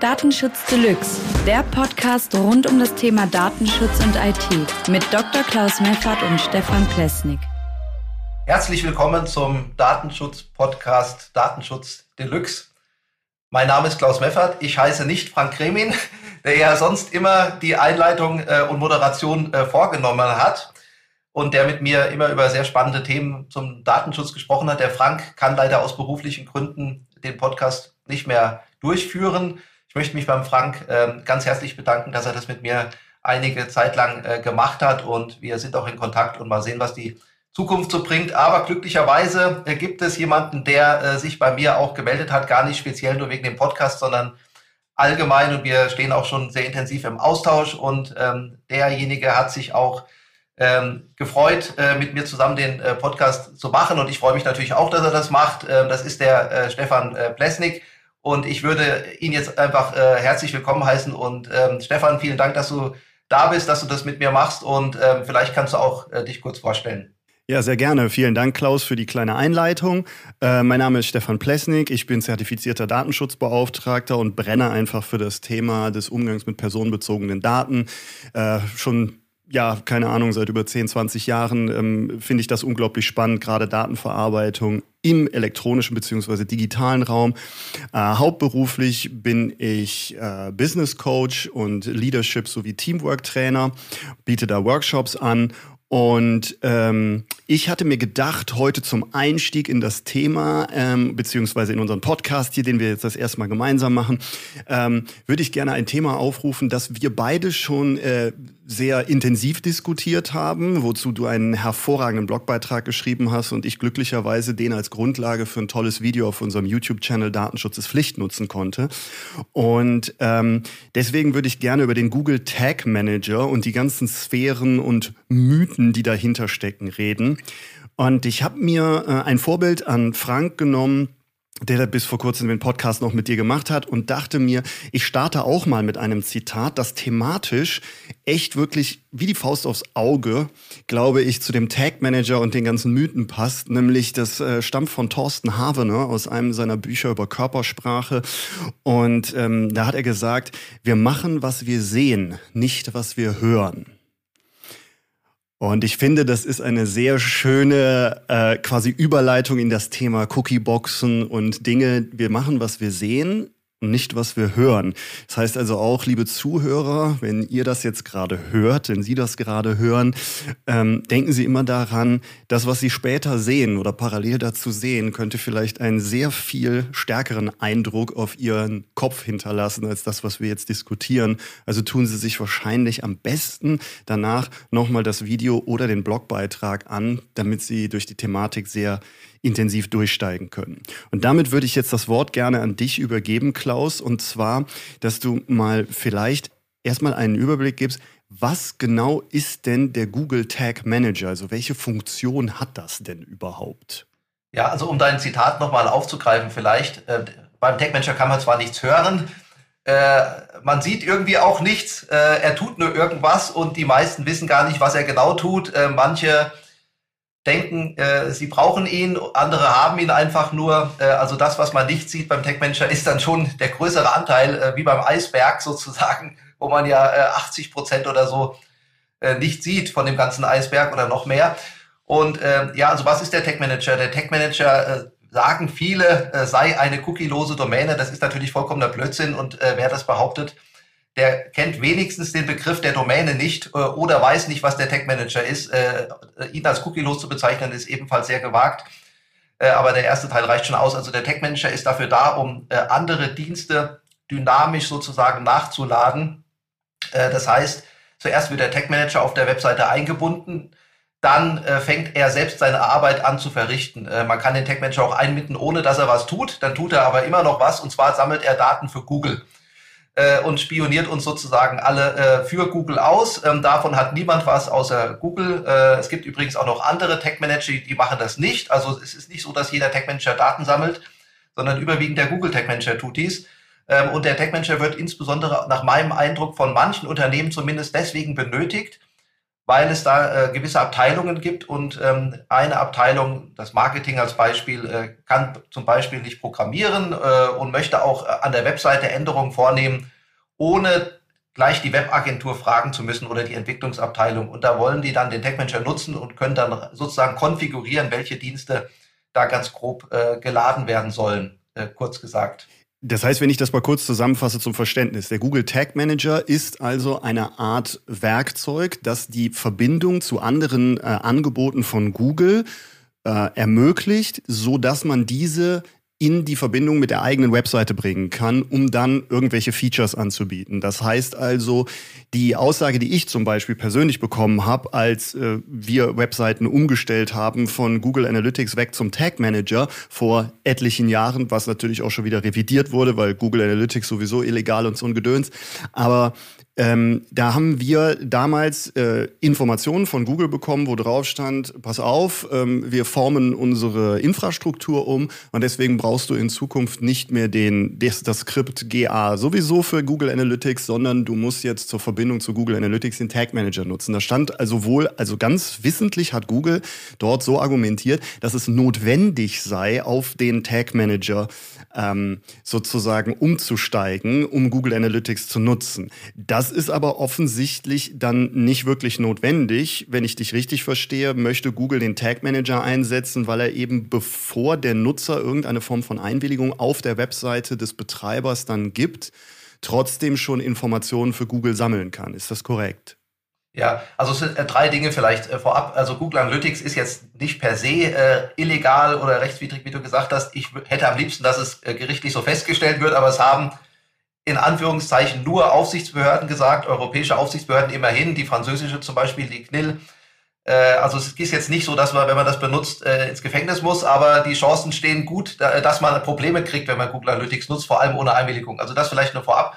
Datenschutz Deluxe, der Podcast rund um das Thema Datenschutz und IT mit Dr. Klaus Meffert und Stefan Plesnik. Herzlich willkommen zum Datenschutz-Podcast Datenschutz Deluxe. Mein Name ist Klaus Meffert. Ich heiße nicht Frank Kremin, der ja sonst immer die Einleitung äh, und Moderation äh, vorgenommen hat und der mit mir immer über sehr spannende Themen zum Datenschutz gesprochen hat. Der Frank kann leider aus beruflichen Gründen den Podcast nicht mehr durchführen. Ich möchte mich beim Frank äh, ganz herzlich bedanken, dass er das mit mir einige Zeit lang äh, gemacht hat und wir sind auch in Kontakt und mal sehen, was die Zukunft so bringt. Aber glücklicherweise äh, gibt es jemanden, der äh, sich bei mir auch gemeldet hat, gar nicht speziell nur wegen dem Podcast, sondern allgemein und wir stehen auch schon sehr intensiv im Austausch und ähm, derjenige hat sich auch ähm, gefreut, äh, mit mir zusammen den äh, Podcast zu machen und ich freue mich natürlich auch, dass er das macht. Ähm, das ist der äh, Stefan äh, Plesnik. Und ich würde ihn jetzt einfach äh, herzlich willkommen heißen. Und ähm, Stefan, vielen Dank, dass du da bist, dass du das mit mir machst. Und ähm, vielleicht kannst du auch äh, dich kurz vorstellen. Ja, sehr gerne. Vielen Dank, Klaus, für die kleine Einleitung. Äh, mein Name ist Stefan Plesnik. Ich bin zertifizierter Datenschutzbeauftragter und brenne einfach für das Thema des Umgangs mit personenbezogenen Daten. Äh, schon ja, keine Ahnung, seit über 10, 20 Jahren ähm, finde ich das unglaublich spannend, gerade Datenverarbeitung im elektronischen bzw. digitalen Raum. Äh, hauptberuflich bin ich äh, Business Coach und Leadership sowie Teamwork Trainer, biete da Workshops an und ähm, ich hatte mir gedacht, heute zum Einstieg in das Thema, ähm, beziehungsweise in unseren Podcast hier, den wir jetzt das erste Mal gemeinsam machen, ähm, würde ich gerne ein Thema aufrufen, das wir beide schon äh, sehr intensiv diskutiert haben, wozu du einen hervorragenden Blogbeitrag geschrieben hast und ich glücklicherweise den als Grundlage für ein tolles Video auf unserem YouTube-Channel Datenschutz ist Pflicht nutzen konnte. Und ähm, deswegen würde ich gerne über den Google Tag Manager und die ganzen Sphären und Mythen, die dahinter stecken, reden. Und ich habe mir äh, ein Vorbild an Frank genommen, der bis vor kurzem den Podcast noch mit dir gemacht hat und dachte mir, ich starte auch mal mit einem Zitat, das thematisch echt wirklich wie die Faust aufs Auge, glaube ich, zu dem Tag Manager und den ganzen Mythen passt. Nämlich das äh, stammt von Thorsten Havener aus einem seiner Bücher über Körpersprache. Und ähm, da hat er gesagt, wir machen, was wir sehen, nicht was wir hören. Und ich finde, das ist eine sehr schöne äh, quasi Überleitung in das Thema Cookieboxen und Dinge. Wir machen, was wir sehen, nicht, was wir hören. Das heißt also auch, liebe Zuhörer, wenn ihr das jetzt gerade hört, wenn Sie das gerade hören, ähm, denken Sie immer daran, das, was Sie später sehen oder parallel dazu sehen, könnte vielleicht einen sehr viel stärkeren Eindruck auf Ihren Kopf hinterlassen, als das, was wir jetzt diskutieren. Also tun Sie sich wahrscheinlich am besten danach nochmal das Video oder den Blogbeitrag an, damit Sie durch die Thematik sehr intensiv durchsteigen können. Und damit würde ich jetzt das Wort gerne an dich übergeben, Klaus, und zwar, dass du mal vielleicht erstmal einen Überblick gibst, was genau ist denn der Google Tag Manager? Also welche Funktion hat das denn überhaupt? Ja, also um dein Zitat nochmal aufzugreifen, vielleicht, äh, beim Tag Manager kann man zwar nichts hören, äh, man sieht irgendwie auch nichts, äh, er tut nur irgendwas und die meisten wissen gar nicht, was er genau tut. Äh, manche denken, äh, sie brauchen ihn, andere haben ihn einfach nur. Äh, also das, was man nicht sieht beim Tech Manager, ist dann schon der größere Anteil, äh, wie beim Eisberg sozusagen, wo man ja äh, 80 Prozent oder so äh, nicht sieht von dem ganzen Eisberg oder noch mehr. Und äh, ja, also was ist der Tech Manager? Der Tech Manager äh, sagen viele, äh, sei eine cookielose Domäne. Das ist natürlich vollkommener Blödsinn und äh, wer das behauptet, der kennt wenigstens den Begriff der Domäne nicht äh, oder weiß nicht, was der Tech Manager ist. Äh, ihn als cookielos zu bezeichnen, ist ebenfalls sehr gewagt. Äh, aber der erste Teil reicht schon aus. Also der Tech Manager ist dafür da, um äh, andere Dienste dynamisch sozusagen nachzuladen. Äh, das heißt, zuerst wird der Tech Manager auf der Webseite eingebunden. Dann äh, fängt er selbst seine Arbeit an zu verrichten. man kann den Tech Manager auch einbinden, ohne dass er was tut. Dann tut er aber immer noch was. Und zwar sammelt er Daten für Google äh, und spioniert uns sozusagen alle äh, für Google aus. Ähm, davon hat niemand was außer Google. Äh, es gibt übrigens auch noch andere Tech-Manager, die machen das nicht. Also es ist nicht so, dass jeder Tech-Manager Daten sammelt, sondern überwiegend der Google Tech-Manager tut dies. Ähm, und der Tech-Manager wird insbesondere nach meinem Eindruck von manchen Unternehmen zumindest deswegen benötigt, weil es da äh, gewisse Abteilungen gibt und ähm, eine Abteilung, das Marketing als Beispiel, äh, kann zum Beispiel nicht programmieren äh, und möchte auch äh, an der Webseite Änderungen vornehmen, ohne gleich die Webagentur fragen zu müssen oder die Entwicklungsabteilung. Und da wollen die dann den Tech Manager nutzen und können dann sozusagen konfigurieren, welche Dienste da ganz grob äh, geladen werden sollen, äh, kurz gesagt. Das heißt, wenn ich das mal kurz zusammenfasse zum Verständnis, der Google Tag Manager ist also eine Art Werkzeug, das die Verbindung zu anderen äh, Angeboten von Google äh, ermöglicht, so dass man diese in die Verbindung mit der eigenen Webseite bringen kann, um dann irgendwelche Features anzubieten. Das heißt also, die Aussage, die ich zum Beispiel persönlich bekommen habe, als äh, wir Webseiten umgestellt haben von Google Analytics weg zum Tag Manager vor etlichen Jahren, was natürlich auch schon wieder revidiert wurde, weil Google Analytics sowieso illegal und so ein Gedöns. Aber ähm, da haben wir damals äh, Informationen von Google bekommen, wo drauf stand, pass auf, ähm, wir formen unsere Infrastruktur um und deswegen brauchst du in Zukunft nicht mehr den, das, das Skript GA sowieso für Google Analytics, sondern du musst jetzt zur Verbindung zu Google Analytics den Tag Manager nutzen. Da stand also wohl, also ganz wissentlich hat Google dort so argumentiert, dass es notwendig sei, auf den Tag Manager ähm, sozusagen umzusteigen, um Google Analytics zu nutzen. Das ist aber offensichtlich dann nicht wirklich notwendig. Wenn ich dich richtig verstehe, möchte Google den Tag Manager einsetzen, weil er eben bevor der Nutzer irgendeine Form von Einwilligung auf der Webseite des Betreibers dann gibt, trotzdem schon Informationen für Google sammeln kann. Ist das korrekt? Ja, also äh, drei Dinge vielleicht äh, vorab. Also Google Analytics ist jetzt nicht per se äh, illegal oder rechtswidrig, wie du gesagt hast. Ich hätte am liebsten, dass es äh, gerichtlich so festgestellt wird, aber es haben in Anführungszeichen nur Aufsichtsbehörden gesagt, europäische Aufsichtsbehörden immerhin, die französische zum Beispiel, die CNIL. Äh, also es ist jetzt nicht so, dass man, wenn man das benutzt, äh, ins Gefängnis muss, aber die Chancen stehen gut, da, dass man Probleme kriegt, wenn man Google Analytics nutzt, vor allem ohne Einwilligung. Also das vielleicht nur vorab.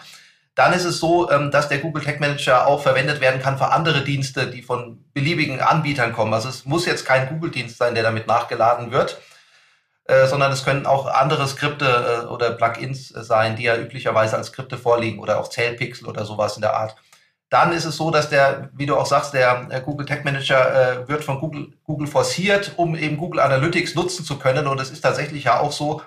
Dann ist es so, ähm, dass der Google Tag Manager auch verwendet werden kann für andere Dienste, die von beliebigen Anbietern kommen. Also es muss jetzt kein Google-Dienst sein, der damit nachgeladen wird, äh, sondern es können auch andere Skripte äh, oder Plugins sein, die ja üblicherweise als Skripte vorliegen oder auch Zählpixel oder sowas in der Art. Dann ist es so, dass der, wie du auch sagst, der äh, Google Tag Manager wird von Google, Google forciert, um eben Google Analytics nutzen zu können. Und es ist tatsächlich ja auch so,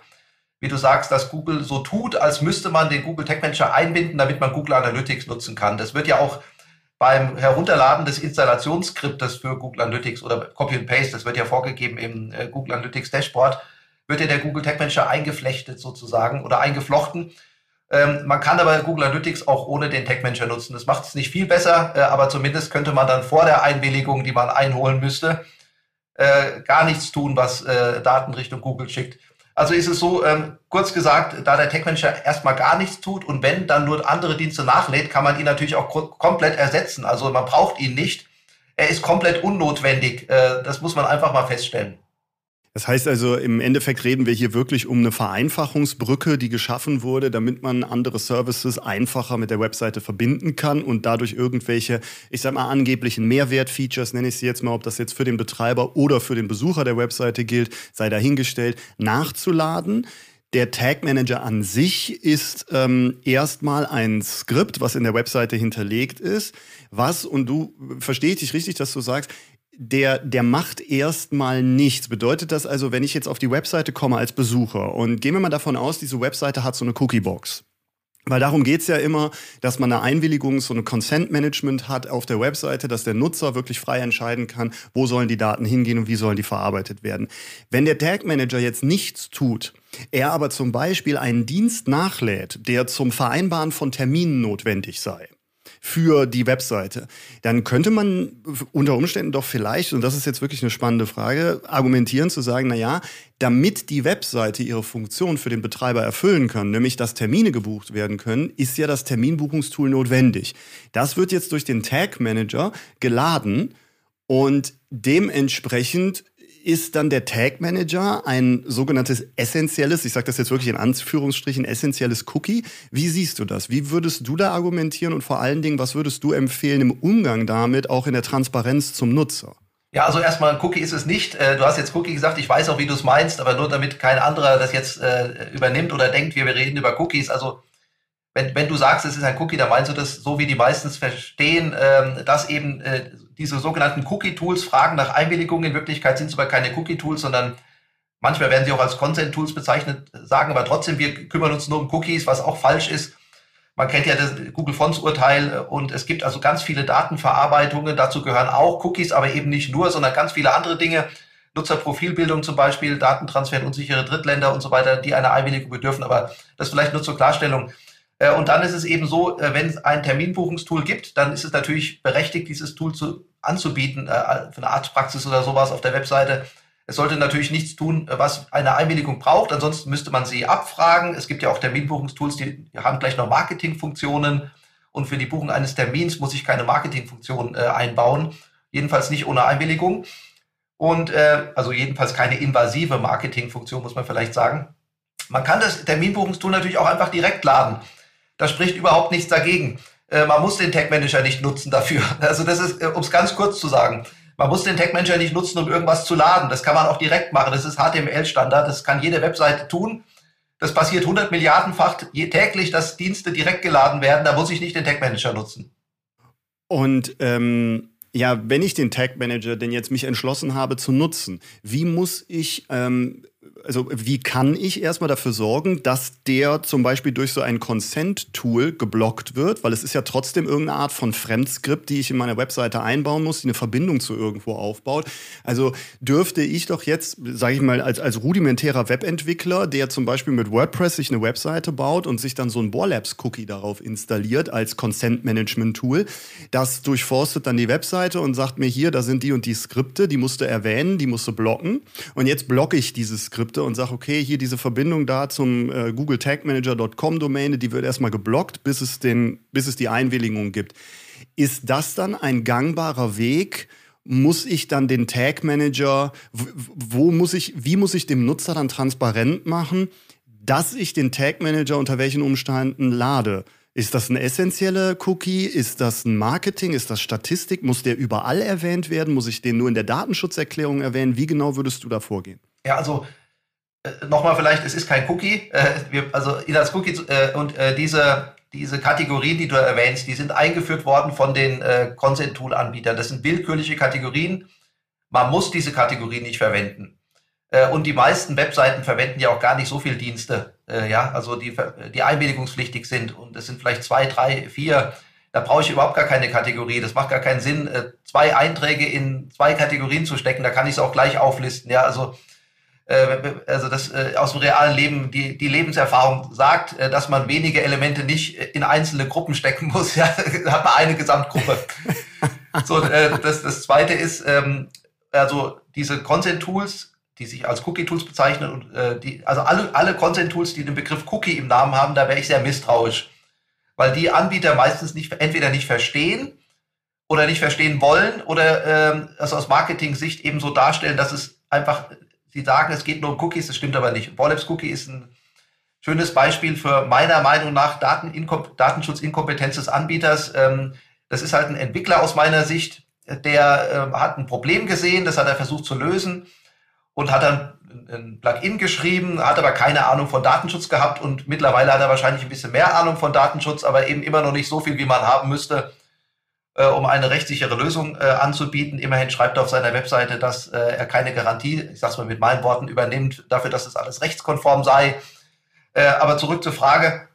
wie du sagst, dass Google so tut, als müsste man den Google Tag Manager einbinden, damit man Google Analytics nutzen kann. Das wird ja auch beim Herunterladen des Installationsskriptes für Google Analytics oder Copy and Paste, das wird ja vorgegeben im äh, Google Analytics Dashboard, wird ja der Google Tag Manager eingeflechtet sozusagen oder eingeflochten. Ähm, man kann aber Google Analytics auch ohne den Tag Manager nutzen. Das macht es nicht viel besser, äh, aber zumindest könnte man dann vor der Einwilligung, die man einholen müsste, äh, gar nichts tun, was äh, Daten Richtung Google schickt. Also ist es so, ähm, kurz gesagt, da der Tech Manager erstmal gar nichts tut und wenn dann nur andere Dienste nachlädt, kann man ihn natürlich auch komplett ersetzen. Also man braucht ihn nicht. Er ist komplett unnotwendig. Äh, das muss man einfach mal feststellen. Das heißt also, im Endeffekt reden wir hier wirklich um eine Vereinfachungsbrücke, die geschaffen wurde, damit man andere Services einfacher mit der Webseite verbinden kann und dadurch irgendwelche, ich sag mal, angeblichen Mehrwertfeatures, nenne ich sie jetzt mal, ob das jetzt für den Betreiber oder für den Besucher der Webseite gilt, sei dahingestellt, nachzuladen. Der Tag Manager an sich ist ähm, erstmal ein Skript, was in der Webseite hinterlegt ist, was, und du verstehst dich richtig, dass du sagst, der, der macht erstmal nichts. Bedeutet das also, wenn ich jetzt auf die Webseite komme als Besucher und gehen wir mal davon aus, diese Webseite hat so eine Cookiebox. Weil darum geht's ja immer, dass man eine Einwilligung, so eine Consent-Management hat auf der Webseite, dass der Nutzer wirklich frei entscheiden kann, wo sollen die Daten hingehen und wie sollen die verarbeitet werden. Wenn der Tag Manager jetzt nichts tut, er aber zum Beispiel einen Dienst nachlädt, der zum Vereinbaren von Terminen notwendig sei, für die Webseite, dann könnte man unter Umständen doch vielleicht, und das ist jetzt wirklich eine spannende Frage, argumentieren zu sagen, na ja, damit die Webseite ihre Funktion für den Betreiber erfüllen kann, nämlich dass Termine gebucht werden können, ist ja das Terminbuchungstool notwendig. Das wird jetzt durch den Tag Manager geladen und dementsprechend ist dann der Tag Manager ein sogenanntes essentielles, ich sage das jetzt wirklich in Anführungsstrichen, essentielles Cookie. Wie siehst du das? Wie würdest du da argumentieren und vor allen Dingen, was würdest du empfehlen im Umgang damit, auch in der Transparenz zum Nutzer? Ja, also erstmal Cookie ist es nicht. Äh, du hast jetzt Cookie gesagt, ich weiß auch, wie du es meinst, aber nur damit kein anderer das jetzt äh, übernimmt oder denkt, wir reden über Cookies. Also wenn, wenn du sagst, es ist ein Cookie, dann meinst du das so, wie die meistens verstehen, ähm, dass eben äh, diese sogenannten Cookie-Tools fragen nach Einwilligung. In Wirklichkeit sind es aber keine Cookie-Tools, sondern manchmal werden sie auch als Consent-Tools bezeichnet, sagen aber trotzdem, wir kümmern uns nur um Cookies, was auch falsch ist. Man kennt ja das Google Fonts Urteil und es gibt also ganz viele Datenverarbeitungen. Dazu gehören auch Cookies, aber eben nicht nur, sondern ganz viele andere Dinge. Nutzerprofilbildung zum Beispiel, Datentransfer in unsichere Drittländer und so weiter, die einer Einwilligung bedürfen. Aber das vielleicht nur zur Klarstellung. Äh, und dann ist es eben so, äh, wenn es ein Terminbuchungstool gibt, dann ist es natürlich berechtigt, dieses Tool zu, anzubieten, äh, für eine Arztpraxis oder sowas auf der Webseite. Es sollte natürlich nichts tun, was eine Einwilligung braucht. Ansonsten müsste man sie abfragen. Es gibt ja auch Terminbuchungstools, die haben gleich noch Marketingfunktionen. Und für die Buchung eines Termins muss ich keine Marketingfunktion einbauen. Jedenfalls nicht ohne Einwilligung. Und äh, also jedenfalls keine invasive Marketingfunktion, muss man vielleicht sagen. Man kann das Terminbuchungstool natürlich auch einfach direkt laden. Da spricht überhaupt nichts dagegen. Äh, man muss den Tag Manager nicht nutzen dafür. Also das ist, äh, um es ganz kurz zu sagen, man muss den Tag Manager nicht nutzen, um irgendwas zu laden. Das kann man auch direkt machen. Das ist HTML-Standard. Das kann jede Webseite tun. Das passiert 100 Milliardenfach täglich, dass Dienste direkt geladen werden. Da muss ich nicht den Tag Manager nutzen. Und ähm, ja, wenn ich den Tag Manager denn jetzt mich entschlossen habe zu nutzen, wie muss ich ähm, also wie kann ich erstmal dafür sorgen, dass der zum Beispiel durch so ein Consent-Tool geblockt wird, weil es ist ja trotzdem irgendeine Art von Fremdskript, die ich in meiner Webseite einbauen muss, die eine Verbindung zu irgendwo aufbaut. Also dürfte ich doch jetzt, sage ich mal, als, als rudimentärer Webentwickler, der zum Beispiel mit WordPress sich eine Webseite baut und sich dann so ein Borlabs-Cookie darauf installiert als Consent-Management-Tool, das durchforstet dann die Webseite und sagt mir hier, da sind die und die Skripte, die musst du erwähnen, die musst du blocken. Und jetzt blocke ich diese Skripte Skripte und sage, okay, hier diese Verbindung da zum äh, Google Tag Manager.com Domäne, die wird erstmal geblockt, bis es, den, bis es die Einwilligung gibt. Ist das dann ein gangbarer Weg? Muss ich dann den Tag Manager, wo muss ich, wie muss ich dem Nutzer dann transparent machen, dass ich den Tag Manager unter welchen Umständen lade? Ist das ein essentieller Cookie? Ist das ein Marketing? Ist das Statistik? Muss der überall erwähnt werden? Muss ich den nur in der Datenschutzerklärung erwähnen? Wie genau würdest du da vorgehen? Ja, also nochmal vielleicht, es ist kein Cookie. Äh, wir, also als Cookie äh, und äh, diese, diese Kategorien, die du erwähnst, die sind eingeführt worden von den äh, Consent-Tool-Anbietern. Das sind willkürliche Kategorien. Man muss diese Kategorien nicht verwenden. Äh, und die meisten Webseiten verwenden ja auch gar nicht so viele Dienste, äh, ja, also die, die einwilligungspflichtig sind. Und es sind vielleicht zwei, drei, vier. Da brauche ich überhaupt gar keine Kategorie. Das macht gar keinen Sinn, äh, zwei Einträge in zwei Kategorien zu stecken. Da kann ich es auch gleich auflisten. Ja, also äh, also das äh, aus dem realen Leben, die, die Lebenserfahrung sagt, äh, dass man wenige Elemente nicht in einzelne Gruppen stecken muss. Ja, hat man eine Gesamtgruppe. so, das, das zweite ist, ähm, also diese Consent-Tools, die sich als Cookie-Tools bezeichnen und die, also alle, alle Consent-Tools, die den Begriff Cookie im Namen haben, da wäre ich sehr misstrauisch. Weil die Anbieter meistens nicht, entweder nicht verstehen oder nicht verstehen wollen oder ähm, also aus Marketing-Sicht eben so darstellen, dass es einfach Sie sagen, es geht nur um Cookies, das stimmt aber nicht. Borlabs Cookie ist ein schönes Beispiel für meiner Meinung nach Datenschutzinkompetenz des Anbieters. Ähm, das ist halt ein Entwickler aus meiner Sicht, der ähm, hat ein Problem gesehen, das hat er versucht zu lösen und hat dann ein Plugin geschrieben, hat aber keine Ahnung von Datenschutz gehabt und mittlerweile hat er wahrscheinlich ein bisschen mehr Ahnung von Datenschutz, aber eben immer noch nicht so viel, wie man haben müsste, äh, um eine rechtssichere Lösung äh, anzubieten. Immerhin schreibt er auf seiner Webseite, dass äh, er keine Garantie, ich sage es mal mit meinen Worten, übernimmt dafür, dass es alles rechtskonform sei. Äh, aber zurück zur Frage.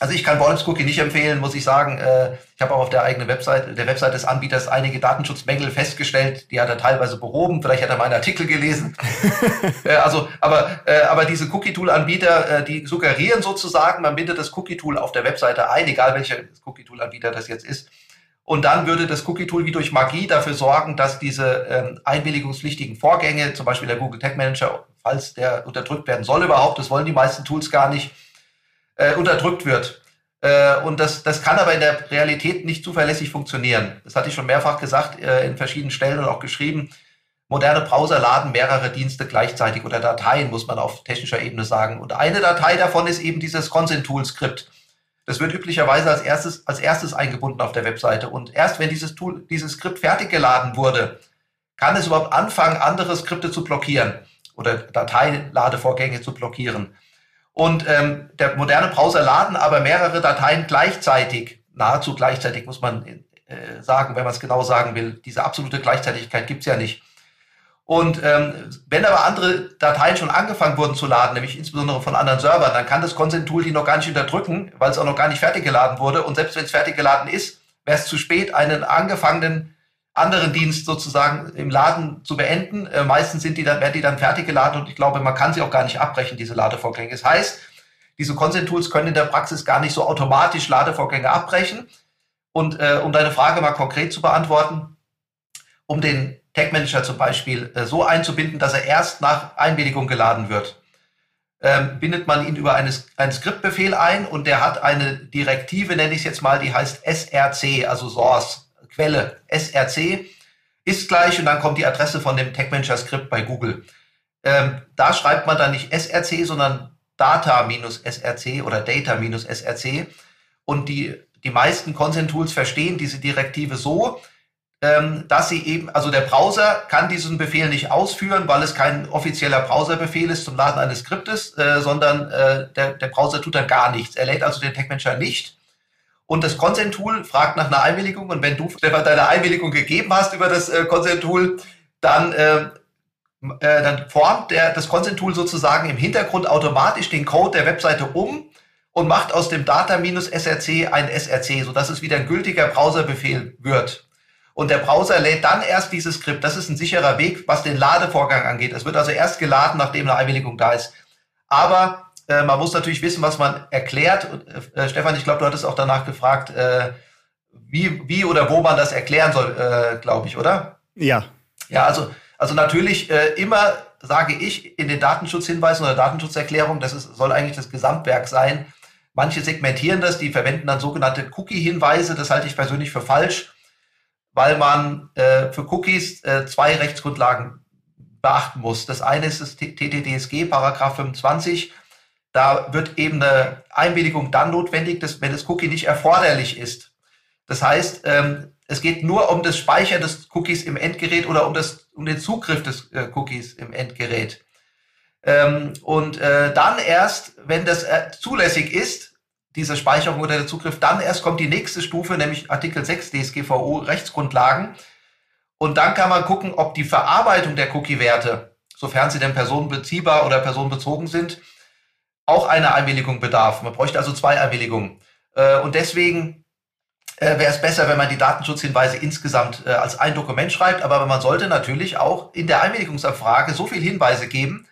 Also ich kann Wallet Cookie nicht empfehlen, muss ich sagen. Äh, ich habe auch auf der eigenen Webseite, der Webseite des Anbieters einige Datenschutzmängel festgestellt. Die hat er teilweise behoben. Vielleicht hat er meinen Artikel gelesen. also, aber, aber diese Cookie-Tool-Anbieter, die suggerieren sozusagen, man bindet das Cookie-Tool auf der Webseite ein, egal welcher Cookie-Tool-Anbieter das jetzt ist. Und dann würde das Cookie-Tool wie durch Magie dafür sorgen, dass diese ähm, einwilligungspflichtigen Vorgänge, zum Beispiel der Google Tag Manager, falls der unterdrückt werden soll überhaupt, das wollen die meisten Tools gar nicht, äh, unterdrückt wird. Äh, und das, das kann aber in der Realität nicht zuverlässig funktionieren. Das hatte ich schon mehrfach gesagt, äh, in verschiedenen Stellen und auch geschrieben. Moderne Browser laden mehrere Dienste gleichzeitig oder Dateien, muss man auf technischer Ebene sagen. Und eine Datei davon ist eben dieses Consent-Tool-Skript. Das wird üblicherweise als erstes, als erstes eingebunden auf der Webseite. Und erst wenn dieses Tool, dieses Skript fertig geladen wurde, kann es überhaupt anfangen, andere Skripte zu blockieren oder Dateiladevorgänge zu blockieren. Und ähm, der moderne Browser laden aber mehrere Dateien gleichzeitig, nahezu gleichzeitig muss man äh, sagen, wenn man es genau sagen will. Diese absolute Gleichzeitigkeit gibt's ja nicht. Und ähm, wenn aber andere Dateien schon angefangen wurden zu laden, nämlich insbesondere von anderen Servern, dann kann das Consent-Tool die noch gar nicht unterdrücken, weil es auch noch gar nicht fertig geladen wurde. Und selbst wenn es fertig geladen ist, wäre es zu spät, einen angefangenen anderen Dienst sozusagen im Laden zu beenden. Äh, meistens sind die dann, werden die dann fertig geladen und ich glaube, man kann sie auch gar nicht abbrechen, diese Ladevorgänge. Das heißt, diese Consent-Tools können in der Praxis gar nicht so automatisch Ladevorgänge abbrechen. Und äh, um deine Frage mal konkret zu beantworten, um den Tag Manager zum Beispiel äh, so einzubinden, dass er erst nach Einwilligung geladen wird, ähm, bindet man ihn über eine, einen Skriptbefehl ein und der hat eine Direktive, nenne ich es jetzt mal, die heißt SRC, also Source, Quelle, SRC, ist gleich und dann kommt die Adresse von dem Tag Manager Skript bei Google. Ähm, da schreibt man dann nicht SRC, sondern Data-SRC oder Data-SRC und die, die meisten Consent-Tools verstehen diese Direktive so, dass sie eben, also der Browser kann diesen Befehl nicht ausführen, weil es kein offizieller Browserbefehl ist zum Laden eines Skriptes, äh, sondern äh, der, der Browser tut dann gar nichts. Er lädt also den Tag Manager nicht. Und das Consent-Tool fragt nach einer Einwilligung. Und wenn du deine Einwilligung gegeben hast über das äh, Consent-Tool, dann, äh, äh, dann formt der, das Consent-Tool sozusagen im Hintergrund automatisch den Code der Webseite um und macht aus dem Data-SRC ein SRC, sodass es wieder ein gültiger Browserbefehl wird. Und der Browser lädt dann erst dieses Skript. Das ist ein sicherer Weg, was den Ladevorgang angeht. Es wird also erst geladen, nachdem eine Einwilligung da ist. Aber äh, man muss natürlich wissen, was man erklärt. Äh, Stefan, ich glaube, du hattest auch danach gefragt, äh, wie, wie oder wo man das erklären soll, äh, glaube ich, oder? Ja. Ja, also, also natürlich äh, immer sage ich in den Datenschutzhinweisen oder Datenschutzerklärungen, das ist, soll eigentlich das Gesamtwerk sein. Manche segmentieren das, die verwenden dann sogenannte Cookie-Hinweise. Das halte ich persönlich für falsch weil man äh, für Cookies äh, zwei Rechtsgrundlagen beachten muss. Das eine ist das TTDSG, Paragraph 25. Da wird eben eine Einwilligung dann notwendig, dass, wenn das Cookie nicht erforderlich ist. Das heißt, ähm, es geht nur um das Speichern des Cookies im Endgerät oder um, das, um den Zugriff des äh, Cookies im Endgerät. Ähm, und äh, dann erst, wenn das äh, zulässig ist, diese Speicherung oder der Zugriff. Dann erst kommt die nächste Stufe, nämlich Artikel 6 DSGVO Rechtsgrundlagen. Und dann kann man gucken, ob die Verarbeitung der Cookie-Werte, sofern sie denn personenbeziehbar oder personenbezogen sind, auch eine Einwilligung bedarf. Man bräuchte also zwei Einwilligungen. Äh, und deswegen äh, wäre es besser, wenn man die Datenschutzhinweise insgesamt äh, als ein Dokument schreibt. Aber man sollte natürlich auch in der Einwilligungsabfrage so viel Hinweise geben,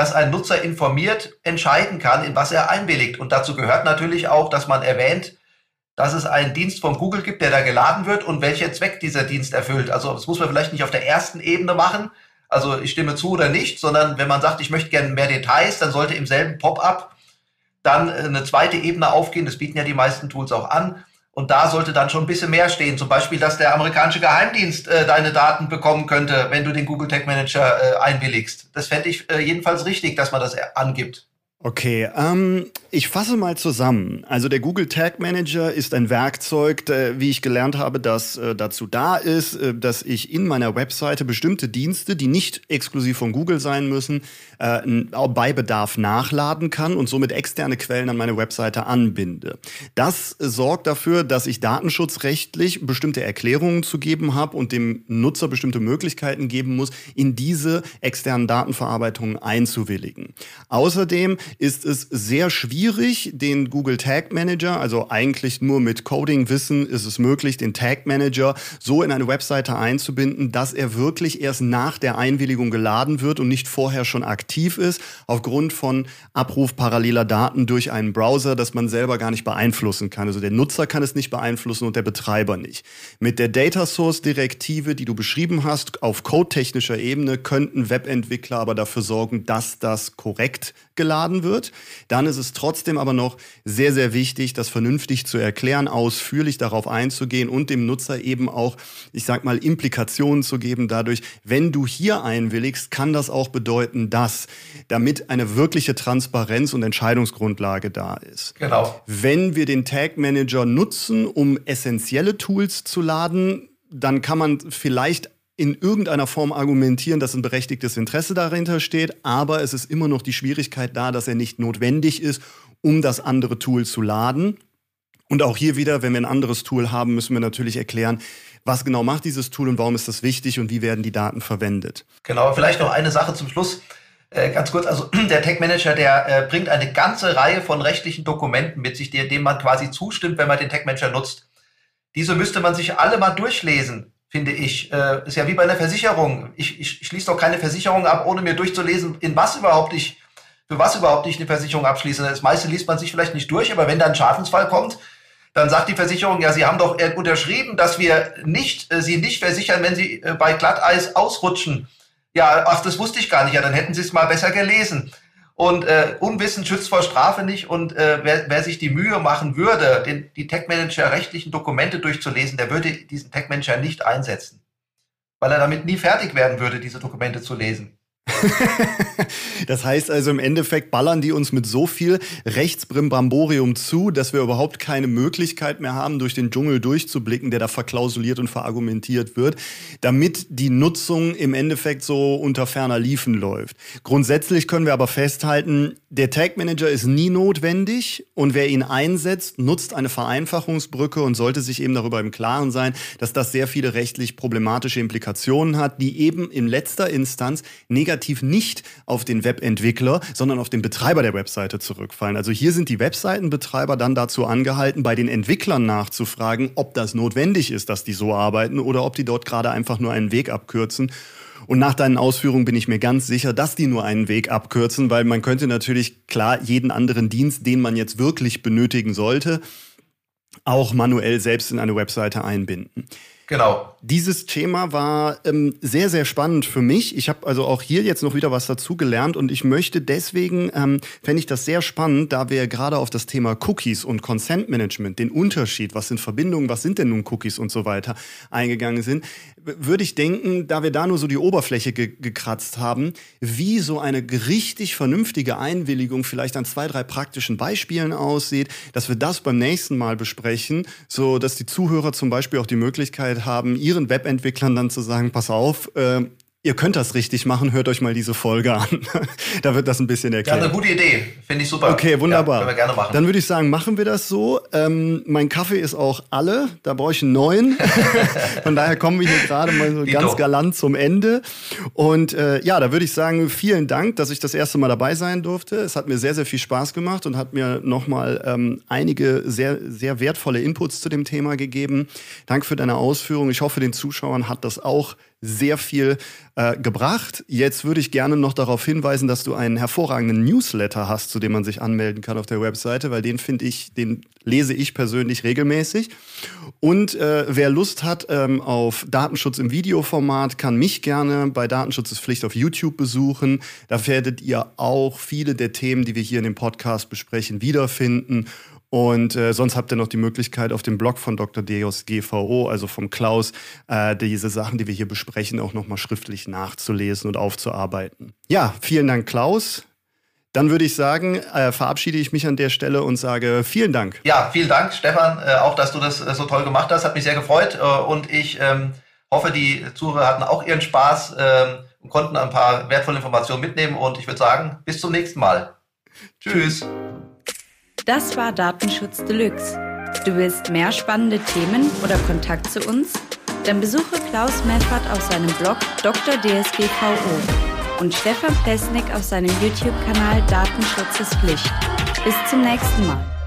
dass ein Nutzer informiert entscheiden kann, in was er einwilligt. Und dazu gehört natürlich auch, dass man erwähnt, dass es einen Dienst von Google gibt, der da geladen wird und welcher Zweck dieser Dienst erfüllt. Also das muss man vielleicht nicht auf der ersten Ebene machen, also ich stimme zu oder nicht, sondern wenn man sagt, ich möchte gerne mehr Details, dann sollte im selben Pop-up dann eine zweite Ebene aufgehen. Das bieten ja die meisten Tools auch an. Und da sollte dann schon ein bisschen mehr stehen. Zum Beispiel, dass der amerikanische Geheimdienst äh, deine Daten bekommen könnte, wenn du den Google Tag Manager äh, einwilligst. Das fände ich äh, jedenfalls richtig, dass man das äh, angibt. Okay, ähm, ich fasse mal zusammen. Also der Google Tag Manager ist ein Werkzeug, äh, wie ich gelernt habe, das äh, dazu da ist, äh, dass ich in meiner Webseite bestimmte Dienste, die nicht exklusiv von Google sein müssen, bei Bedarf nachladen kann und somit externe Quellen an meine Webseite anbinde. Das sorgt dafür, dass ich datenschutzrechtlich bestimmte Erklärungen zu geben habe und dem Nutzer bestimmte Möglichkeiten geben muss, in diese externen Datenverarbeitungen einzuwilligen. Außerdem ist es sehr schwierig, den Google Tag Manager, also eigentlich nur mit Coding-Wissen ist es möglich, den Tag Manager so in eine Webseite einzubinden, dass er wirklich erst nach der Einwilligung geladen wird und nicht vorher schon aktiv ist, aufgrund von Abruf paralleler Daten durch einen Browser, das man selber gar nicht beeinflussen kann. Also der Nutzer kann es nicht beeinflussen und der Betreiber nicht. Mit der Data Source Direktive, die du beschrieben hast, auf codetechnischer Ebene könnten Webentwickler aber dafür sorgen, dass das korrekt geladen wird. Dann ist es trotzdem aber noch sehr, sehr wichtig, das vernünftig zu erklären, ausführlich darauf einzugehen und dem Nutzer eben auch, ich sag mal, Implikationen zu geben dadurch, wenn du hier einwilligst, kann das auch bedeuten, dass, damit eine wirkliche Transparenz und Entscheidungsgrundlage da ist. Genau. Wenn wir den Tag Manager nutzen, um essentielle Tools zu laden, dann kann man vielleicht in irgendeiner Form argumentieren, dass ein berechtigtes Interesse dahinter steht, aber es ist immer noch die Schwierigkeit da, dass er nicht notwendig ist, um das andere Tool zu laden. Und auch hier wieder, wenn wir ein anderes Tool haben, müssen wir natürlich erklären, was genau macht dieses Tool und warum ist das wichtig und wie werden die Daten verwendet. Genau, vielleicht noch eine Sache zum Schluss. Äh, ganz kurz, also der Tech Manager, der äh, bringt eine ganze Reihe von rechtlichen Dokumenten mit sich, denen man quasi zustimmt, wenn man den Tech Manager nutzt. Diese müsste man sich alle mal durchlesen, finde ich. Äh, ist ja wie bei einer Versicherung. Ich, ich, schließe doch keine Versicherung ab, ohne mir durchzulesen, in was überhaupt ich, für was überhaupt ich eine Versicherung abschließe. Das meiste liest man sich vielleicht nicht durch, aber wenn da ein Schadensfall kommt, dann sagt die Versicherung, ja, Sie haben doch äh, unterschrieben, dass wir nicht, äh, Sie nicht versichern, wenn Sie äh, bei Glatteis ausrutschen. Ja, ach, das wusste ich gar nicht. Ja, dann hätten Sie es mal besser gelesen. Und äh, Unwissen schützt vor Strafe nicht. Und äh, wer, wer sich die Mühe machen würde, den, die Tech-Manager rechtlichen Dokumente durchzulesen, der würde diesen Tech-Manager nicht einsetzen. Weil er damit nie fertig werden würde, diese Dokumente zu lesen. das heißt also im Endeffekt ballern die uns mit so viel Rechtsbrimbamborium zu, dass wir überhaupt keine Möglichkeit mehr haben, durch den Dschungel durchzublicken, der da verklausuliert und verargumentiert wird, damit die Nutzung im Endeffekt so unter ferner Liefen läuft. Grundsätzlich können wir aber festhalten, der Tag Manager ist nie notwendig und wer ihn einsetzt, nutzt eine Vereinfachungsbrücke und sollte sich eben darüber im Klaren sein, dass das sehr viele rechtlich problematische Implikationen hat, die eben in letzter Instanz negativ negativ nicht auf den Webentwickler, sondern auf den Betreiber der Webseite zurückfallen. Also hier sind die Webseitenbetreiber dann dazu angehalten, bei den Entwicklern nachzufragen, ob das notwendig ist, dass die so arbeiten oder ob die dort gerade einfach nur einen Weg abkürzen. Und nach deinen Ausführungen bin ich mir ganz sicher, dass die nur einen Weg abkürzen, weil man könnte natürlich klar jeden anderen Dienst, den man jetzt wirklich benötigen sollte, auch manuell selbst in eine Webseite einbinden. Genau. Dieses Thema war ähm, sehr, sehr spannend für mich. Ich habe also auch hier jetzt noch wieder was dazu gelernt und ich möchte deswegen, ähm, fände ich das sehr spannend, da wir gerade auf das Thema Cookies und Consent Management, den Unterschied, was sind Verbindungen, was sind denn nun Cookies und so weiter, eingegangen sind, würde ich denken, da wir da nur so die Oberfläche ge gekratzt haben, wie so eine richtig vernünftige Einwilligung vielleicht an zwei, drei praktischen Beispielen aussieht, dass wir das beim nächsten Mal besprechen, so dass die Zuhörer zum Beispiel auch die Möglichkeit haben, ihren Webentwicklern dann zu sagen, pass auf, äh, Ihr könnt das richtig machen, hört euch mal diese Folge an. da wird das ein bisschen erklärt. Ja, eine gute Idee. Finde ich super. Okay, wunderbar. Ja, können wir gerne machen. Dann würde ich sagen, machen wir das so. Ähm, mein Kaffee ist auch alle. Da brauche ich einen neuen. Von daher kommen wir hier gerade mal so ganz galant zum Ende. Und äh, ja, da würde ich sagen, vielen Dank, dass ich das erste Mal dabei sein durfte. Es hat mir sehr, sehr viel Spaß gemacht und hat mir nochmal ähm, einige sehr, sehr wertvolle Inputs zu dem Thema gegeben. Danke für deine Ausführung. Ich hoffe, den Zuschauern hat das auch sehr viel äh, gebracht. Jetzt würde ich gerne noch darauf hinweisen, dass du einen hervorragenden Newsletter hast, zu dem man sich anmelden kann auf der Webseite, weil den finde ich, den lese ich persönlich regelmäßig. Und äh, wer Lust hat ähm, auf Datenschutz im Videoformat, kann mich gerne bei Datenschutz ist Pflicht auf YouTube besuchen. Da werdet ihr auch viele der Themen, die wir hier in dem Podcast besprechen, wiederfinden. Und äh, sonst habt ihr noch die Möglichkeit, auf dem Blog von Dr. Deos GVO, also vom Klaus, äh, diese Sachen, die wir hier besprechen, auch nochmal schriftlich nachzulesen und aufzuarbeiten. Ja, vielen Dank, Klaus. Dann würde ich sagen, äh, verabschiede ich mich an der Stelle und sage vielen Dank. Ja, vielen Dank, Stefan, äh, auch dass du das äh, so toll gemacht hast. Hat mich sehr gefreut. Äh, und ich ähm, hoffe, die Zuhörer hatten auch ihren Spaß ähm, und konnten ein paar wertvolle Informationen mitnehmen. Und ich würde sagen, bis zum nächsten Mal. Tschüss. Das war Datenschutz Deluxe. Du willst mehr spannende Themen oder Kontakt zu uns? Dann besuche Klaus Meffert auf seinem Blog Dr. DSGVO und Stefan Plesnik auf seinem YouTube-Kanal Datenschutz ist Pflicht. Bis zum nächsten Mal.